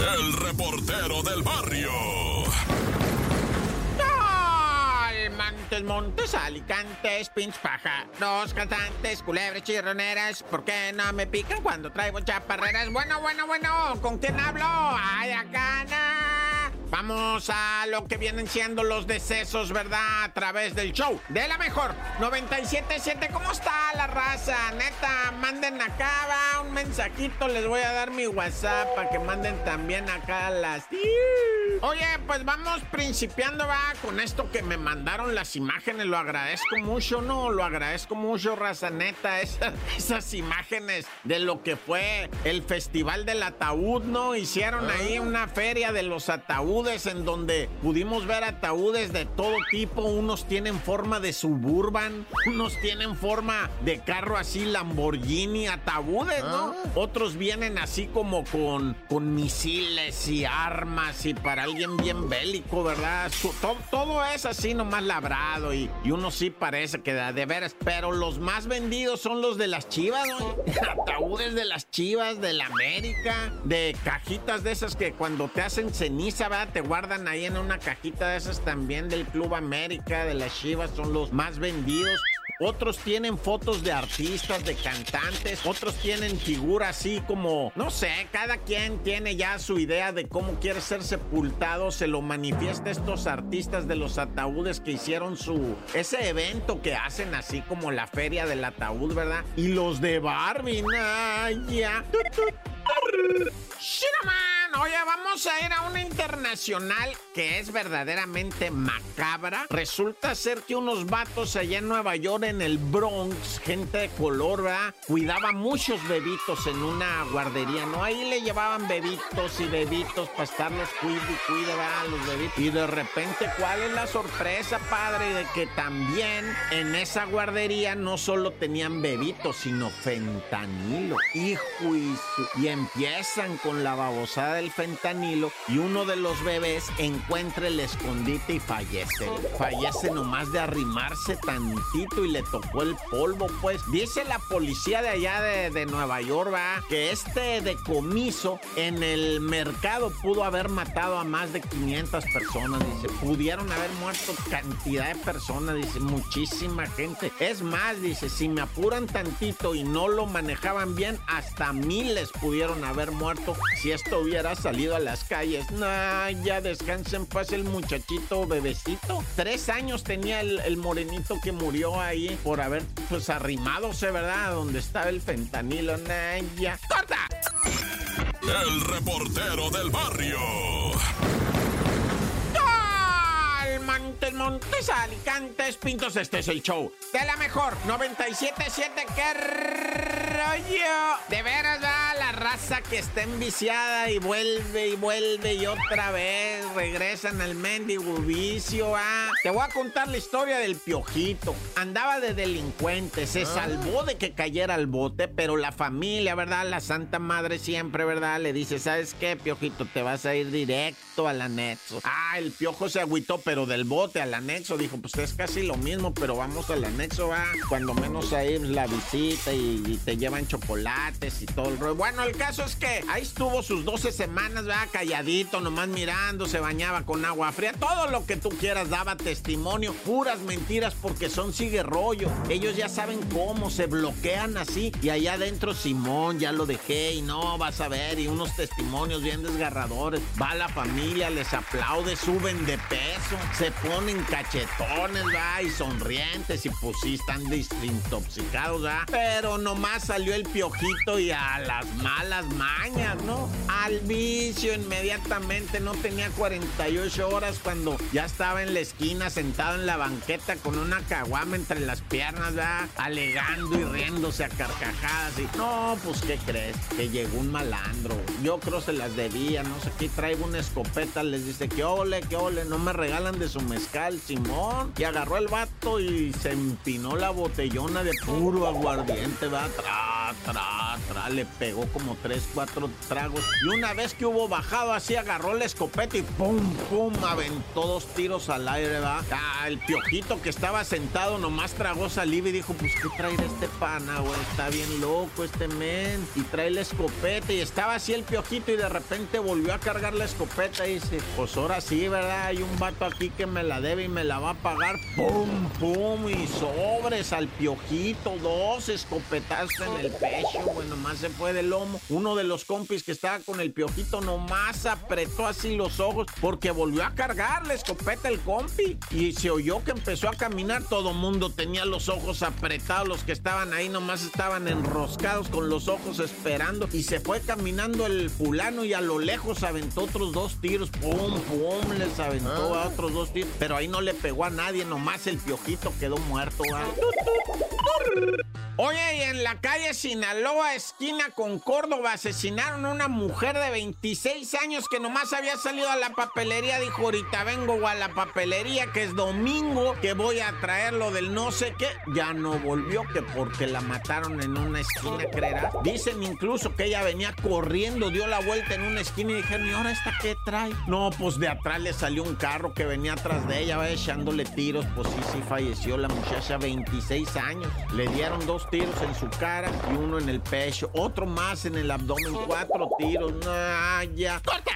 el reportero del barrio. Montes, Montes, Alicantes, Pinch Paja, dos cantantes, culebres, chirroneras, ¿por qué no me pican cuando traigo chaparreras? Bueno, bueno, bueno, ¿con quién hablo? ¡Ay, acá, Vamos a lo que vienen siendo los decesos, ¿verdad? A través del show de la mejor 977. ¿Cómo está la raza? Neta, manden acá, va un mensajito. Les voy a dar mi WhatsApp para que manden también acá las. Oye, pues vamos principiando, va, con esto que me mandaron las imágenes. Lo agradezco mucho, ¿no? Lo agradezco mucho, raza neta. Esas, esas imágenes de lo que fue el Festival del Ataúd, ¿no? Hicieron ahí una feria de los ataúdes en donde pudimos ver ataúdes de todo tipo. Unos tienen forma de suburban, unos tienen forma de carro así Lamborghini, ataúdes, ¿no? Ah. Otros vienen así como con, con misiles y armas y para alguien bien bélico, ¿verdad? todo, es así nomás labrado y, uno sí parece que de, de veras. Pero los más vendidos son los de las chivas, ¿no? Ataúdes de las chivas, de la América, de cajitas de esas que cuando te hacen ceniza, ¿verdad? te guardan ahí en una cajita de esas también del Club América, de las Chivas, son los más vendidos. Otros tienen fotos de artistas, de cantantes, otros tienen figuras así como, no sé, cada quien tiene ya su idea de cómo quiere ser sepultado, se lo manifiesta estos artistas de los ataúdes que hicieron su, ese evento que hacen así como la feria del ataúd, ¿verdad? Y los de Barbie, ya. Oye, vamos a ir a una internacional que es verdaderamente macabra. Resulta ser que unos vatos allá en Nueva York, en el Bronx, gente de color, ¿verdad? Cuidaba muchos bebitos en una guardería, ¿no? Ahí le llevaban bebitos y bebitos para estarlos cuide y cuide, ¿verdad? Los bebitos. Y de repente, ¿cuál es la sorpresa, padre? De que también en esa guardería no solo tenían bebitos, sino fentanilo. Hijo y, y empiezan con la babosada del fentanilo y uno de los bebés encuentra el escondite y fallece. Fallece nomás de arrimarse tantito y le tocó el polvo, pues. Dice la policía de allá de, Nueva York, va, que este decomiso en el mercado pudo haber matado a más de 500 personas, dice. Pudieron haber muerto cantidad de personas, dice, muchísima gente. Es más, dice, si me apuran tantito y no lo manejaban bien, hasta miles pudieron haber muerto si esto hubiera salido a las calles. Nah, ya descansen paz el muchachito bebecito. Tres años tenía el, morenito que murió ahí por haber pues arrimádose, ¿verdad? Donde estaba el fentanilo. Nah, ya. ¡Corta! El reportero del barrio. Montes, Montes, Alicantes, Pintos, este es el show de la mejor 977, qué rollo. De veras, va la raza que está enviciada y vuelve y vuelve y otra vez regresan al mendigo vicio, ah. Te voy a contar la historia del piojito. Andaba de delincuente, se ah. salvó de que cayera al bote, pero la familia, ¿verdad? La Santa Madre siempre, ¿verdad? Le dice, ¿sabes qué, piojito? Te vas a ir directo al anexo. Ah, el piojo se agüitó, pero del bote al anexo. Dijo, pues es casi lo mismo, pero vamos al anexo, va. Cuando menos ahí la visita y, te llevan chocolates y todo el rollo. Bueno, el caso es que ahí estuvo sus 12 semanas, va, calladito, nomás mirando, se bañaba con agua fría. Todo lo que tú quieras daba testimonio. Puras mentiras porque son sigue rollo. Ellos ya saben cómo, se bloquean así. Y allá adentro Simón, ya lo dejé y no, vas a ver. Y unos testimonios bien desgarradores. Va la familia, les aplaude, suben de peso se ponen cachetones, va, y sonrientes, y pues sí están desintoxicados, va. Pero nomás salió el piojito y a las malas mañas, ¿no? Al vicio inmediatamente, no tenía 48 horas cuando ya estaba en la esquina sentado en la banqueta con una caguama entre las piernas, va, alegando y riéndose a carcajadas. Y no, pues, ¿qué crees? Que llegó un malandro. Yo creo se las debía, no sé qué, traigo una escopeta, les dice que ole, que ole, no me regalan de su mezcal, Simón. Y agarró el vato y se empinó la botellona de puro aguardiente, va, tra, tra, le pegó como tres, cuatro tragos. Y una vez que hubo bajado así, agarró la escopeta y pum, pum, aventó dos tiros al aire, va. Ah, el piojito que estaba sentado nomás tragó saliva y dijo, pues, ¿qué trae este pana, güey? Está bien loco este men. Y trae la escopeta y estaba así el piojito y de repente volvió a cargar la escopeta y dice, pues ahora sí, ¿verdad? Hay un vato aquí que me la debe y me la va a pagar. ¡Pum, pum! Y sobres al piojito, dos escopetazos en el pecho, güey, nomás se fue del lomo. Uno de los compis que estaba con el piojito nomás apretó así los ojos porque volvió a cargar la escopeta el compi. Y se oyó que empezó a caminar, todo mundo tenía los ojos apretados, los que estaban ahí nomás estaban enroscados con los ojos esperando. Y se fue caminando el fulano y a lo lejos aventó otros dos tiros. ¡Pum, pum! Les aventó a otros dos tiros. Pero ahí no le pegó a nadie, nomás el piojito quedó muerto. Oye, y en la calle Sinaloa, esquina con Córdoba, asesinaron a una mujer de 26 años que nomás había salido a la papelería. Dijo, ahorita vengo a la papelería, que es domingo, que voy a traer lo del no sé qué. Ya no volvió, que porque la mataron en una esquina, creerá. Dicen incluso que ella venía corriendo, dio la vuelta en una esquina y dijeron, ¿y ahora esta qué trae? No, pues de atrás le salió un carro que venía atrás de ella, va echándole tiros. Pues sí, sí falleció la muchacha, 26 años. Le dieron dos tiros en su cara y uno en el pecho, otro más en el abdomen, cuatro tiros, no, ya. ¡Corta!